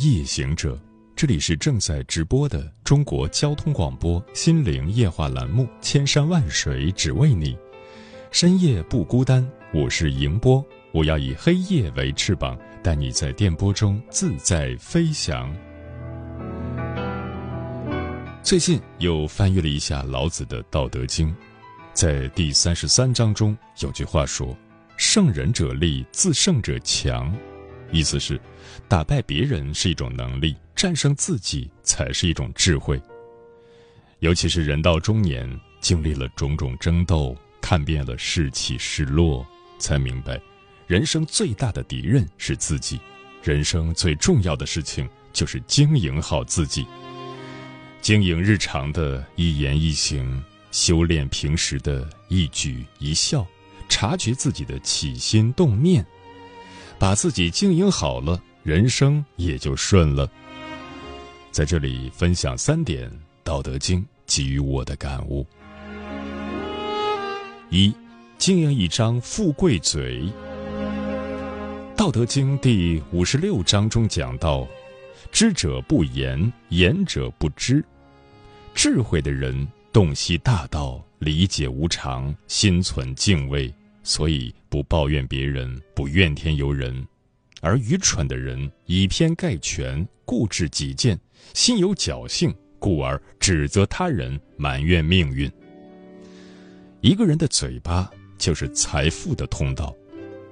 夜行者，这里是正在直播的中国交通广播心灵夜话栏目《千山万水只为你》，深夜不孤单，我是迎波，我要以黑夜为翅膀，带你在电波中自在飞翔。最近又翻阅了一下老子的《道德经》，在第三十三章中有句话说：“胜人者力，自胜者强。”意思是，打败别人是一种能力，战胜自己才是一种智慧。尤其是人到中年，经历了种种争斗，看遍了是起是落，才明白，人生最大的敌人是自己，人生最重要的事情就是经营好自己，经营日常的一言一行，修炼平时的一举一笑，察觉自己的起心动念。把自己经营好了，人生也就顺了。在这里分享三点《道德经》给予我的感悟：一、经营一张富贵嘴。《道德经》第五十六章中讲到：“知者不言，言者不知。”智慧的人洞悉大道，理解无常，心存敬畏。所以不抱怨别人，不怨天尤人，而愚蠢的人以偏概全，固执己见，心有侥幸，故而指责他人，埋怨命运。一个人的嘴巴就是财富的通道，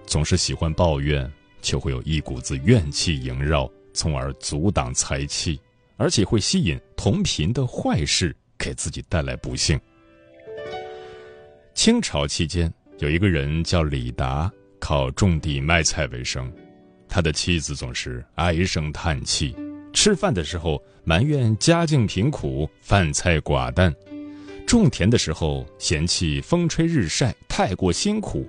总是喜欢抱怨，就会有一股子怨气萦绕，从而阻挡财气，而且会吸引同频的坏事，给自己带来不幸。清朝期间。有一个人叫李达，靠种地卖菜为生。他的妻子总是唉声叹气，吃饭的时候埋怨家境贫苦，饭菜寡淡；种田的时候嫌弃风吹日晒太过辛苦；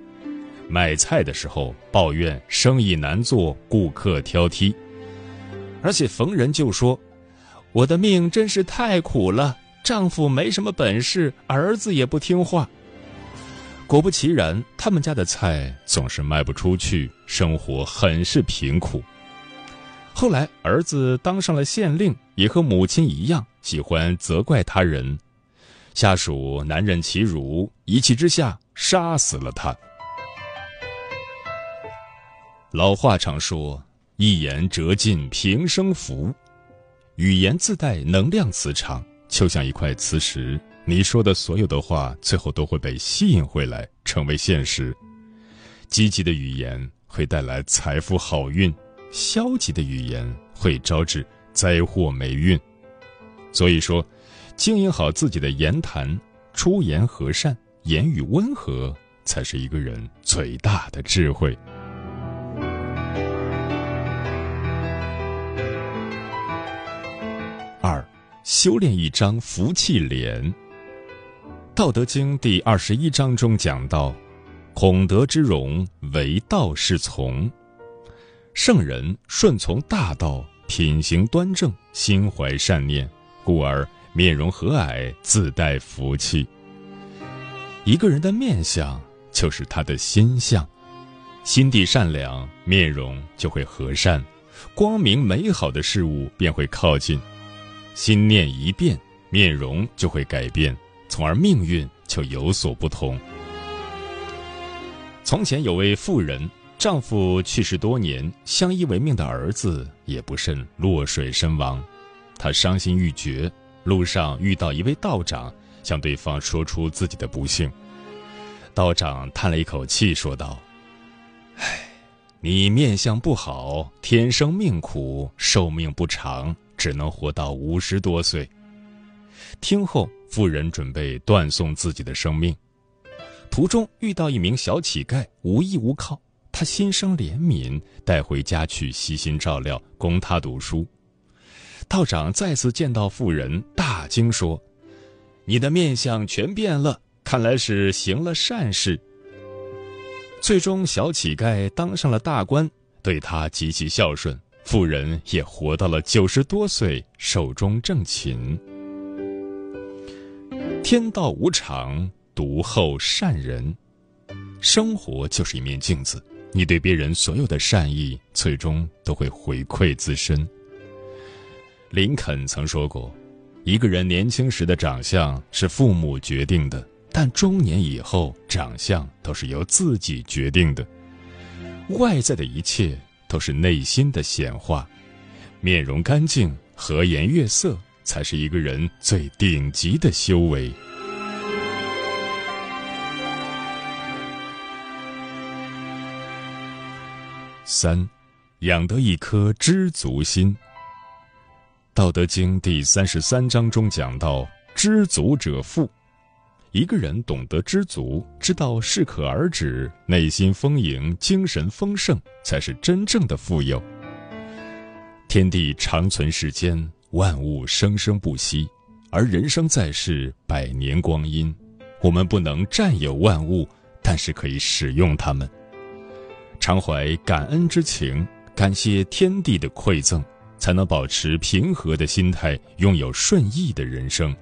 卖菜的时候抱怨生意难做，顾客挑剔。而且逢人就说：“我的命真是太苦了，丈夫没什么本事，儿子也不听话。”果不其然，他们家的菜总是卖不出去，生活很是贫苦。后来儿子当上了县令，也和母亲一样喜欢责怪他人，下属难忍其辱，一气之下杀死了他。老话常说：“一言折尽平生福。”语言自带能量磁场，就像一块磁石。你说的所有的话，最后都会被吸引回来，成为现实。积极的语言会带来财富好运，消极的语言会招致灾祸霉运。所以说，经营好自己的言谈，出言和善，言语温和，才是一个人最大的智慧。二，修炼一张福气脸。《道德经》第二十一章中讲到：“孔德之容，为道是从。圣人顺从大道，品行端正，心怀善念，故而面容和蔼，自带福气。一个人的面相就是他的心相，心地善良，面容就会和善，光明美好的事物便会靠近。心念一变，面容就会改变。”而命运就有所不同。从前有位妇人，丈夫去世多年，相依为命的儿子也不慎落水身亡，她伤心欲绝。路上遇到一位道长，向对方说出自己的不幸。道长叹了一口气，说道：“唉，你面相不好，天生命苦，寿命不长，只能活到五十多岁。”听后，妇人准备断送自己的生命。途中遇到一名小乞丐，无依无靠，他心生怜悯，带回家去悉心照料，供他读书。道长再次见到妇人，大惊说：“你的面相全变了，看来是行了善事。”最终，小乞丐当上了大官，对他极其孝顺，妇人也活到了九十多岁，寿终正寝。天道无常。独厚善人，生活就是一面镜子。你对别人所有的善意，最终都会回馈自身。林肯曾说过：“一个人年轻时的长相是父母决定的，但中年以后，长相都是由自己决定的。外在的一切都是内心的显化。面容干净、和颜悦色，才是一个人最顶级的修为。”三，养得一颗知足心。《道德经》第三十三章中讲到：“知足者富。”一个人懂得知足，知道适可而止，内心丰盈，精神丰盛，才是真正的富有。天地长存世间，万物生生不息，而人生在世，百年光阴，我们不能占有万物，但是可以使用它们。常怀感恩之情，感谢天地的馈赠，才能保持平和的心态，拥有顺意的人生。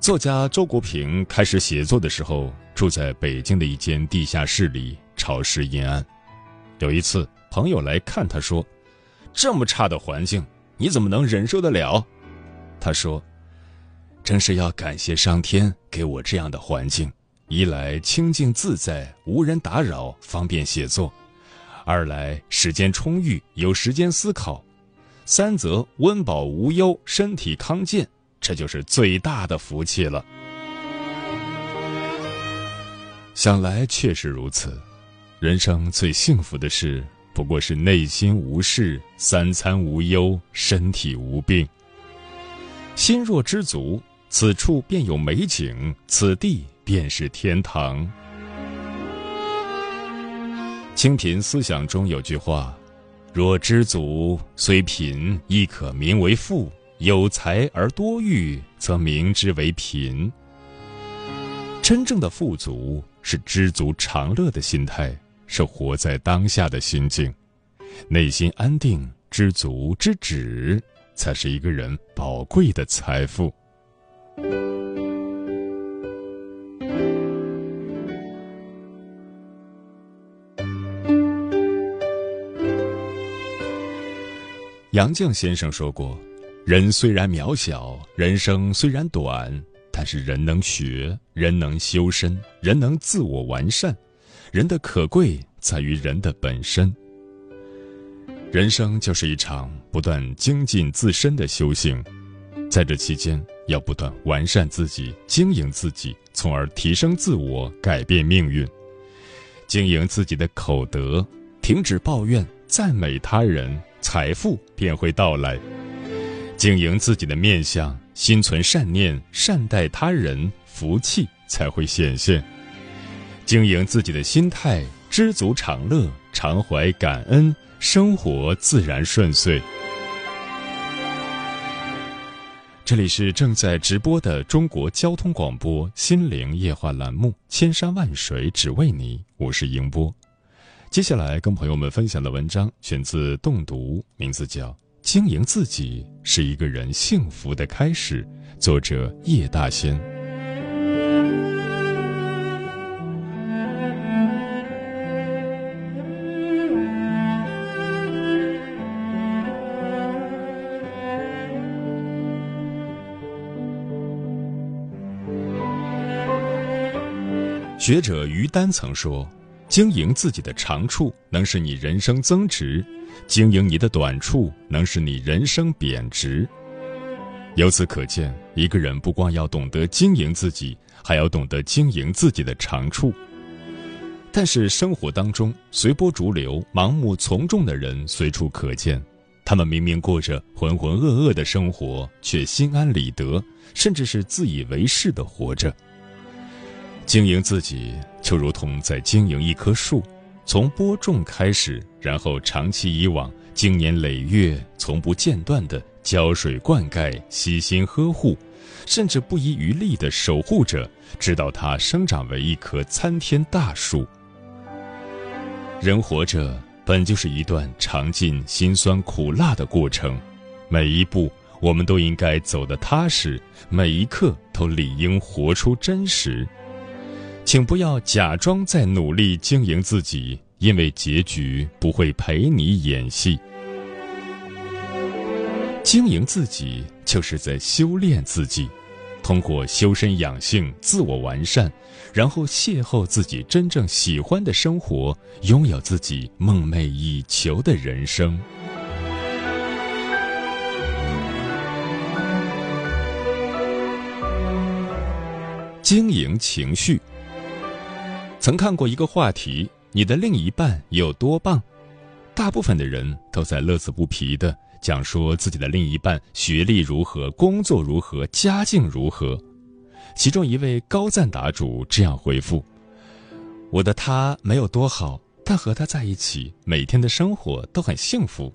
作家周国平开始写作的时候，住在北京的一间地下室里，潮湿阴暗。有一次，朋友来看他，说：“这么差的环境，你怎么能忍受得了？”他说：“正是要感谢上天给我这样的环境。”一来清静自在，无人打扰，方便写作；二来时间充裕，有时间思考；三则温饱无忧，身体康健，这就是最大的福气了。想来确实如此，人生最幸福的事，不过是内心无事，三餐无忧，身体无病。心若知足，此处便有美景，此地。便是天堂。清贫思想中有句话：“若知足，虽贫亦可名为富；有才而多欲，则名之为贫。”真正的富足是知足常乐的心态，是活在当下的心境，内心安定、知足知止，才是一个人宝贵的财富。杨绛先生说过：“人虽然渺小，人生虽然短，但是人能学，人能修身，人能自我完善。人的可贵在于人的本身。人生就是一场不断精进自身的修行，在这期间要不断完善自己，经营自己，从而提升自我，改变命运。经营自己的口德，停止抱怨，赞美他人。”财富便会到来。经营自己的面相，心存善念，善待他人，福气才会显现。经营自己的心态，知足常乐，常怀感恩，生活自然顺遂。这里是正在直播的中国交通广播《心灵夜话》栏目，《千山万水只为你》，我是迎波。接下来跟朋友们分享的文章选自《动读》，名字叫《经营自己是一个人幸福的开始》，作者叶大仙。学者于丹曾说。经营自己的长处，能使你人生增值；经营你的短处，能使你人生贬值。由此可见，一个人不光要懂得经营自己，还要懂得经营自己的长处。但是，生活当中随波逐流、盲目从众的人随处可见，他们明明过着浑浑噩噩的生活，却心安理得，甚至是自以为是的活着。经营自己，就如同在经营一棵树，从播种开始，然后长期以往，经年累月，从不间断的浇水灌溉，悉心呵护，甚至不遗余力的守护着，直到它生长为一棵参天大树。人活着。本就是一段尝尽辛酸苦辣的过程，每一步我们都应该走得踏实，每一刻都理应活出真实。请不要假装在努力经营自己，因为结局不会陪你演戏。经营自己就是在修炼自己。通过修身养性、自我完善，然后邂逅自己真正喜欢的生活，拥有自己梦寐以求的人生。经营情绪。曾看过一个话题：你的另一半有多棒？大部分的人都在乐此不疲的。讲说自己的另一半学历如何，工作如何，家境如何。其中一位高赞答主这样回复：“我的他没有多好，但和他在一起，每天的生活都很幸福。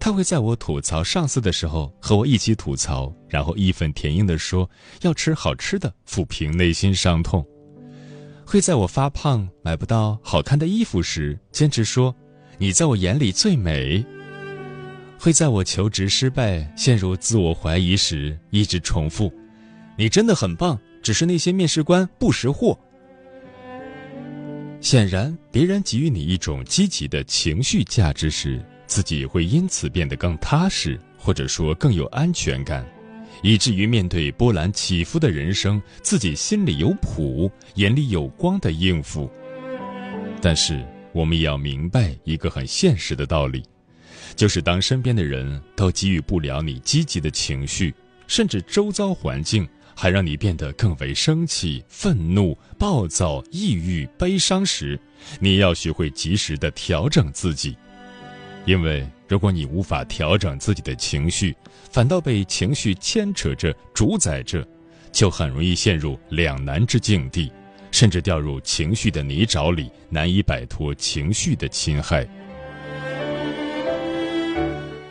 他会在我吐槽上司的时候和我一起吐槽，然后义愤填膺地说要吃好吃的，抚平内心伤痛；会在我发胖买不到好看的衣服时，坚持说你在我眼里最美。”会在我求职失败、陷入自我怀疑时，一直重复：“你真的很棒，只是那些面试官不识货。”显然，别人给予你一种积极的情绪价值时，自己会因此变得更踏实，或者说更有安全感，以至于面对波澜起伏的人生，自己心里有谱，眼里有光的应付。但是，我们也要明白一个很现实的道理。就是当身边的人都给予不了你积极的情绪，甚至周遭环境还让你变得更为生气、愤怒、暴躁、抑郁、悲伤时，你要学会及时的调整自己。因为如果你无法调整自己的情绪，反倒被情绪牵扯着、主宰着，就很容易陷入两难之境地，甚至掉入情绪的泥沼里，难以摆脱情绪的侵害。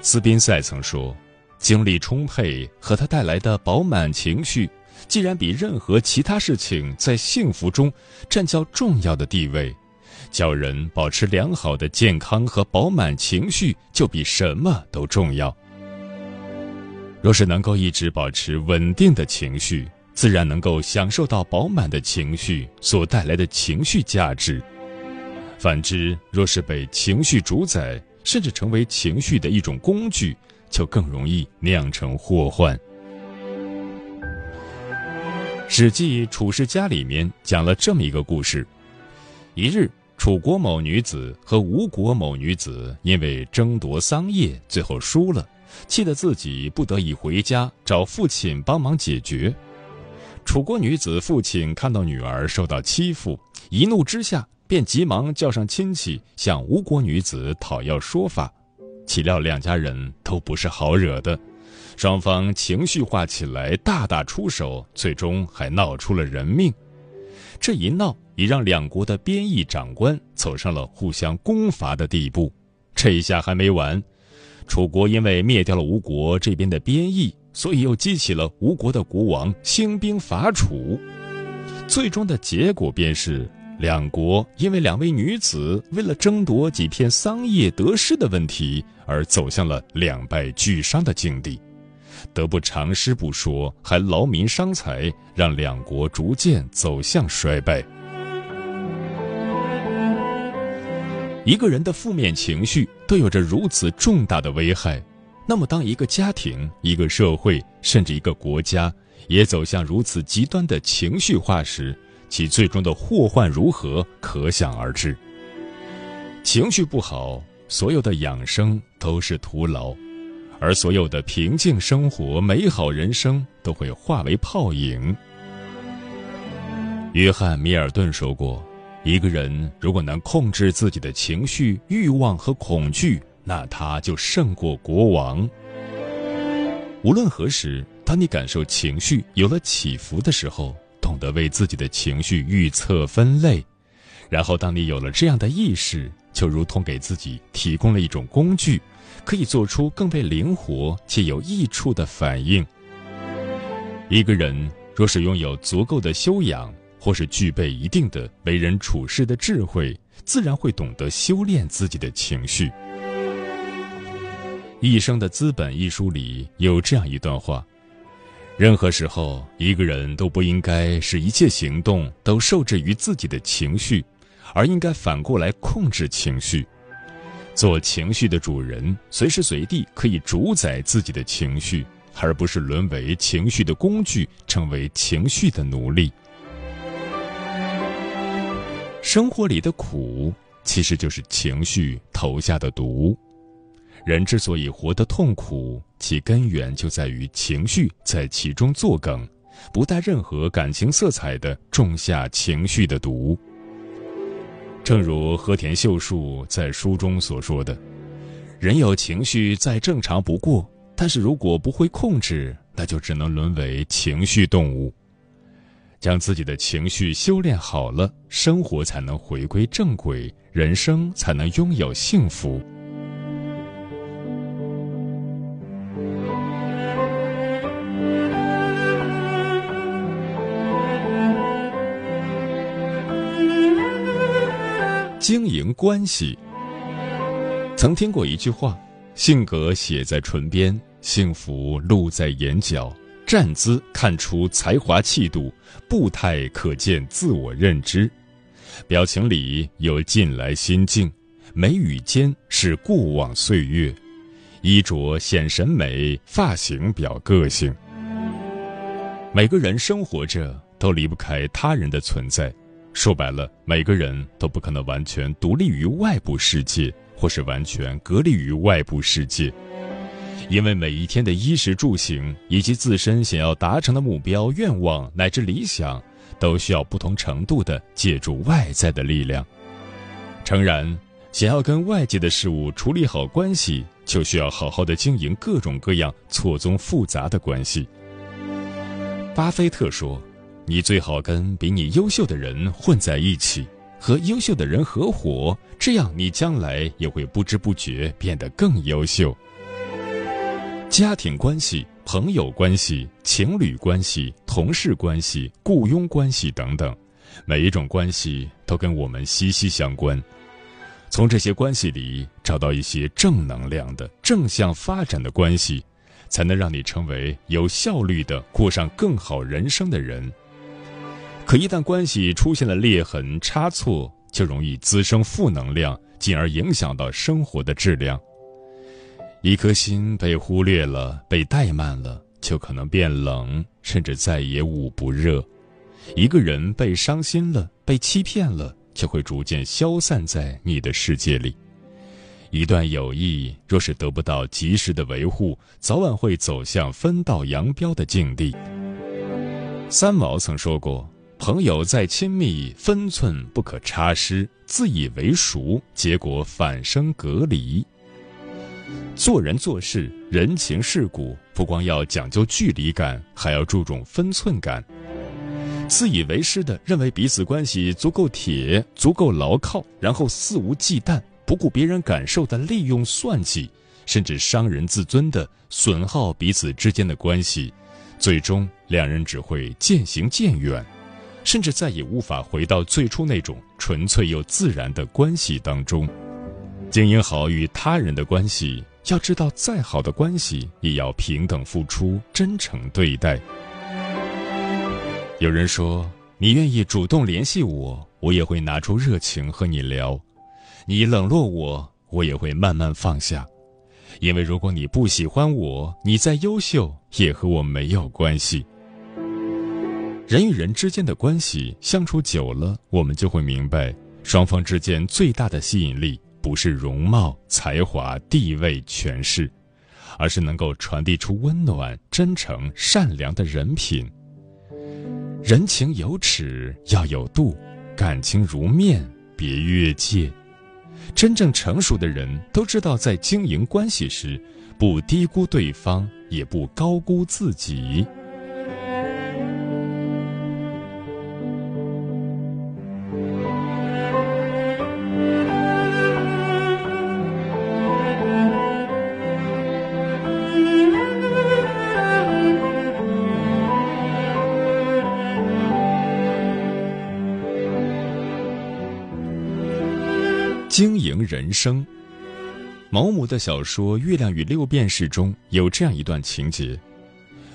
斯宾塞曾说：“精力充沛和它带来的饱满情绪，既然比任何其他事情在幸福中占较重要的地位，叫人保持良好的健康和饱满情绪，就比什么都重要。若是能够一直保持稳定的情绪，自然能够享受到饱满的情绪所带来的情绪价值。反之，若是被情绪主宰，甚至成为情绪的一种工具，就更容易酿成祸患。《史记·楚世家》里面讲了这么一个故事：一日，楚国某女子和吴国某女子因为争夺桑叶，最后输了，气得自己不得已回家找父亲帮忙解决。楚国女子父亲看到女儿受到欺负，一怒之下。便急忙叫上亲戚向吴国女子讨要说法，岂料两家人都不是好惹的，双方情绪化起来，大打出手，最终还闹出了人命。这一闹已让两国的边役长官走上了互相攻伐的地步。这一下还没完，楚国因为灭掉了吴国这边的边役，所以又激起了吴国的国王兴兵伐楚。最终的结果便是。两国因为两位女子为了争夺几片桑叶得失的问题而走向了两败俱伤的境地，得不偿失不说，还劳民伤财，让两国逐渐走向衰败。一个人的负面情绪都有着如此重大的危害，那么当一个家庭、一个社会，甚至一个国家也走向如此极端的情绪化时，其最终的祸患如何，可想而知。情绪不好，所有的养生都是徒劳，而所有的平静生活、美好人生都会化为泡影。约翰·米尔顿说过：“一个人如果能控制自己的情绪、欲望和恐惧，那他就胜过国王。无论何时，当你感受情绪有了起伏的时候，懂得为自己的情绪预测分类，然后当你有了这样的意识，就如同给自己提供了一种工具，可以做出更为灵活且有益处的反应。一个人若是拥有足够的修养，或是具备一定的为人处事的智慧，自然会懂得修炼自己的情绪。《一生的资本》一书里有这样一段话。任何时候，一个人都不应该使一切行动都受制于自己的情绪，而应该反过来控制情绪，做情绪的主人，随时随地可以主宰自己的情绪，而不是沦为情绪的工具，成为情绪的奴隶。生活里的苦，其实就是情绪投下的毒。人之所以活得痛苦，其根源就在于情绪在其中作梗，不带任何感情色彩的种下情绪的毒。正如和田秀树在书中所说的：“人有情绪再正常不过，但是如果不会控制，那就只能沦为情绪动物。将自己的情绪修炼好了，生活才能回归正轨，人生才能拥有幸福。”经营关系，曾听过一句话：“性格写在唇边，幸福露在眼角。站姿看出才华气度，步态可见自我认知。表情里有近来心境，眉宇间是过往岁月。衣着显审美，发型表个性。每个人生活着都离不开他人的存在。”说白了，每个人都不可能完全独立于外部世界，或是完全隔离于外部世界，因为每一天的衣食住行以及自身想要达成的目标、愿望乃至理想，都需要不同程度的借助外在的力量。诚然，想要跟外界的事物处理好关系，就需要好好的经营各种各样错综复杂的关系。巴菲特说。你最好跟比你优秀的人混在一起，和优秀的人合伙，这样你将来也会不知不觉变得更优秀。家庭关系、朋友关系、情侣关系、同事关系、雇佣关系等等，每一种关系都跟我们息息相关。从这些关系里找到一些正能量的、正向发展的关系，才能让你成为有效率的过上更好人生的人。可一旦关系出现了裂痕差错，就容易滋生负能量，进而影响到生活的质量。一颗心被忽略了、被怠慢了，就可能变冷，甚至再也捂不热。一个人被伤心了、被欺骗了，就会逐渐消散在你的世界里。一段友谊若是得不到及时的维护，早晚会走向分道扬镳的境地。三毛曾说过。朋友再亲密，分寸不可差失；自以为熟，结果反生隔离。做人做事，人情世故，不光要讲究距离感，还要注重分寸感。自以为是的认为彼此关系足够铁、足够牢靠，然后肆无忌惮、不顾别人感受的利用算计，甚至伤人自尊的损耗彼此之间的关系，最终两人只会渐行渐远。甚至再也无法回到最初那种纯粹又自然的关系当中。经营好与他人的关系，要知道，再好的关系也要平等付出、真诚对待。有人说：“你愿意主动联系我，我也会拿出热情和你聊；你冷落我，我也会慢慢放下。因为如果你不喜欢我，你再优秀也和我没有关系。”人与人之间的关系相处久了，我们就会明白，双方之间最大的吸引力不是容貌、才华、地位、权势，而是能够传递出温暖、真诚、善良的人品。人情有尺，要有度；感情如面，别越界。真正成熟的人都知道，在经营关系时，不低估对方，也不高估自己。经营人生。毛姆的小说《月亮与六便士》中有这样一段情节：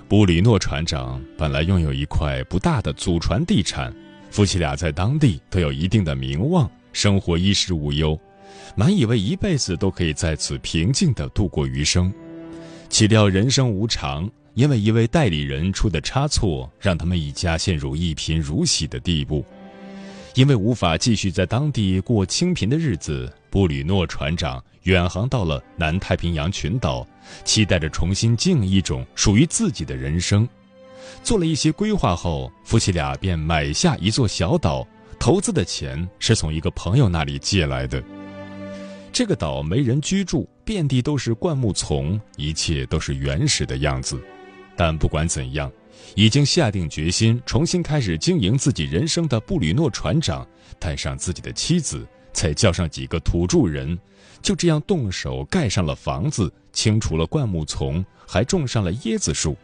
布里诺船长本来拥有一块不大的祖传地产，夫妻俩在当地都有一定的名望，生活衣食无忧，满以为一辈子都可以在此平静地度过余生。岂料人生无常，因为一位代理人出的差错，让他们一家陷入一贫如洗的地步。因为无法继续在当地过清贫的日子，布吕诺船长远航到了南太平洋群岛，期待着重新经营一种属于自己的人生。做了一些规划后，夫妻俩便买下一座小岛，投资的钱是从一个朋友那里借来的。这个岛没人居住，遍地都是灌木丛，一切都是原始的样子。但不管怎样。已经下定决心重新开始经营自己人生的布吕诺船长，带上自己的妻子，再叫上几个土著人，就这样动手盖上了房子，清除了灌木丛，还种上了椰子树。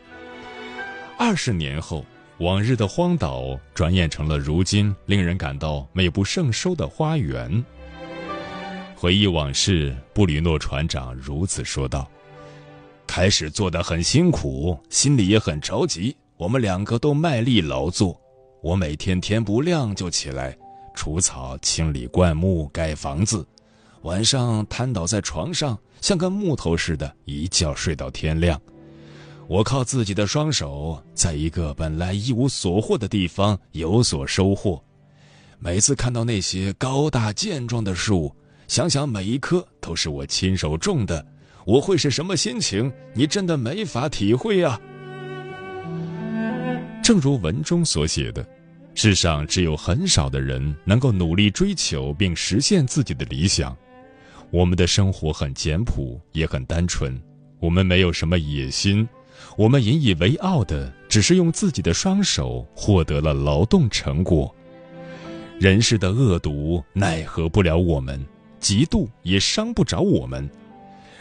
二十年后，往日的荒岛转眼成了如今令人感到美不胜收的花园。回忆往事，布吕诺船长如此说道：“开始做的很辛苦，心里也很着急。”我们两个都卖力劳作，我每天天不亮就起来除草、清理灌木、盖房子，晚上瘫倒在床上，像个木头似的，一觉睡到天亮。我靠自己的双手，在一个本来一无所获的地方有所收获。每次看到那些高大健壮的树，想想每一棵都是我亲手种的，我会是什么心情？你真的没法体会啊！正如文中所写的，世上只有很少的人能够努力追求并实现自己的理想。我们的生活很简朴，也很单纯。我们没有什么野心，我们引以为傲的只是用自己的双手获得了劳动成果。人世的恶毒奈何不了我们，嫉妒也伤不着我们。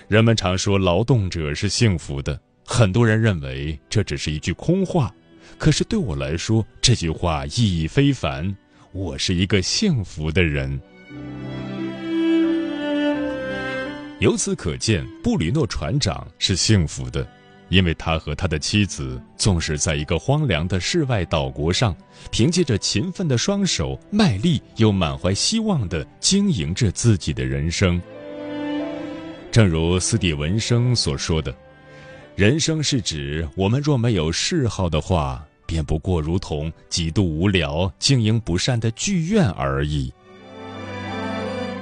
人们常说劳动者是幸福的，很多人认为这只是一句空话。可是对我来说，这句话意义非凡。我是一个幸福的人。由此可见，布吕诺船长是幸福的，因为他和他的妻子，纵使在一个荒凉的世外岛国上，凭借着勤奋的双手，卖力又满怀希望地经营着自己的人生。正如斯蒂文生所说的。人生是指我们若没有嗜好的话，便不过如同极度无聊、经营不善的剧院而已。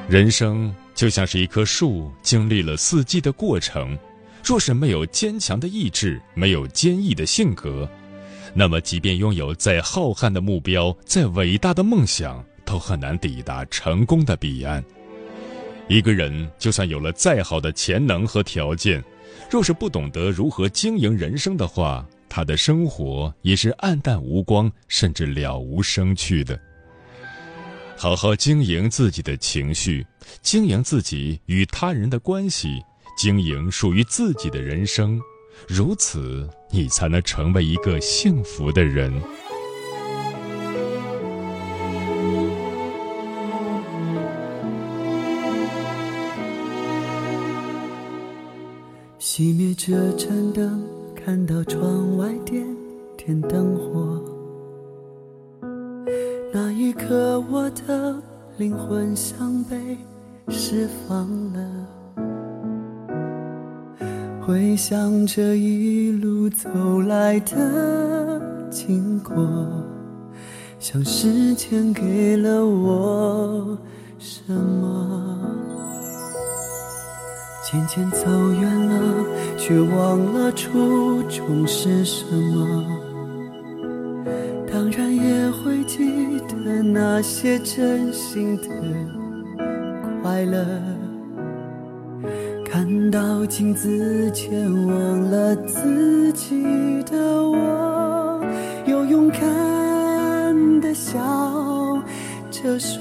人生就像是一棵树，经历了四季的过程，若是没有坚强的意志，没有坚毅的性格，那么即便拥有再浩瀚的目标、再伟大的梦想，都很难抵达成功的彼岸。一个人就算有了再好的潜能和条件，若是不懂得如何经营人生的话，他的生活也是暗淡无光，甚至了无生趣的。好好经营自己的情绪，经营自己与他人的关系，经营属于自己的人生，如此，你才能成为一个幸福的人。熄灭这盏灯，看到窗外点点灯火。那一刻，我的灵魂像被释放了。回想这一路走来的经过，像时间给了我什么？渐渐走远了，却忘了初衷是什么。当然也会记得那些真心的快乐。看到镜子前忘了自己的我，又勇敢的笑着说：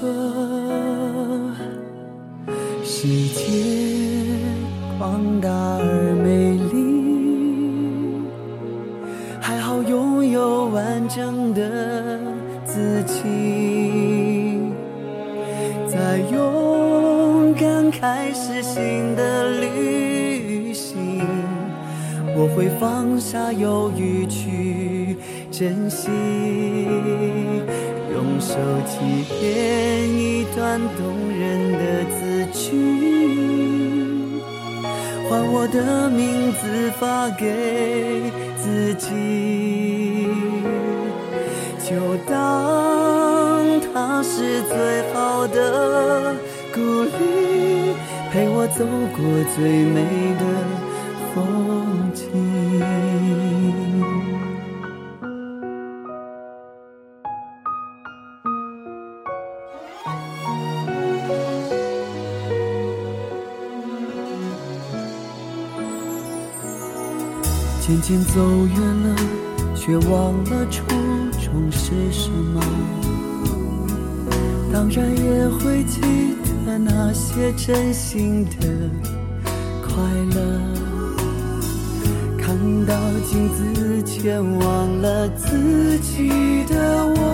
世界大而美丽，还好拥有完整的自己，在勇敢开始新的旅行，我会放下犹豫去珍惜，用手机编一段动人的字句，把我的名字发给自己，就当它是最好的鼓励，陪我走过最美的渐渐走远了，却忘了初衷是什么。当然也会记得那些真心的快乐。看到镜子前忘了自己的我，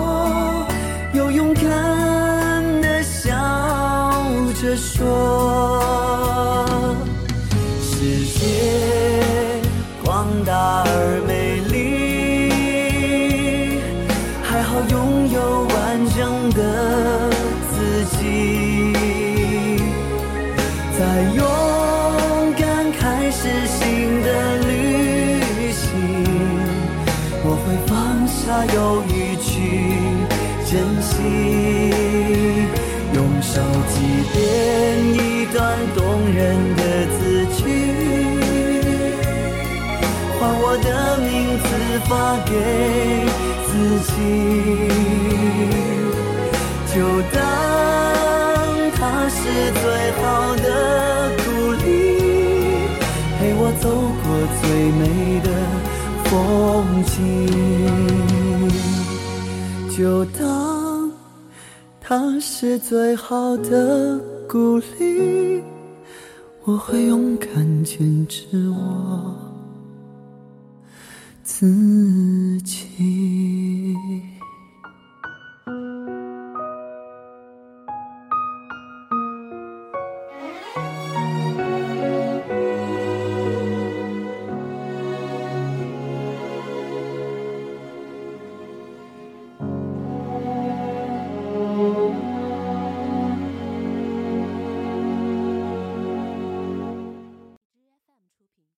发给自己，就当它是最好的鼓励，陪我走过最美的风景，就当它是最好的鼓励，我会勇敢坚持我。自己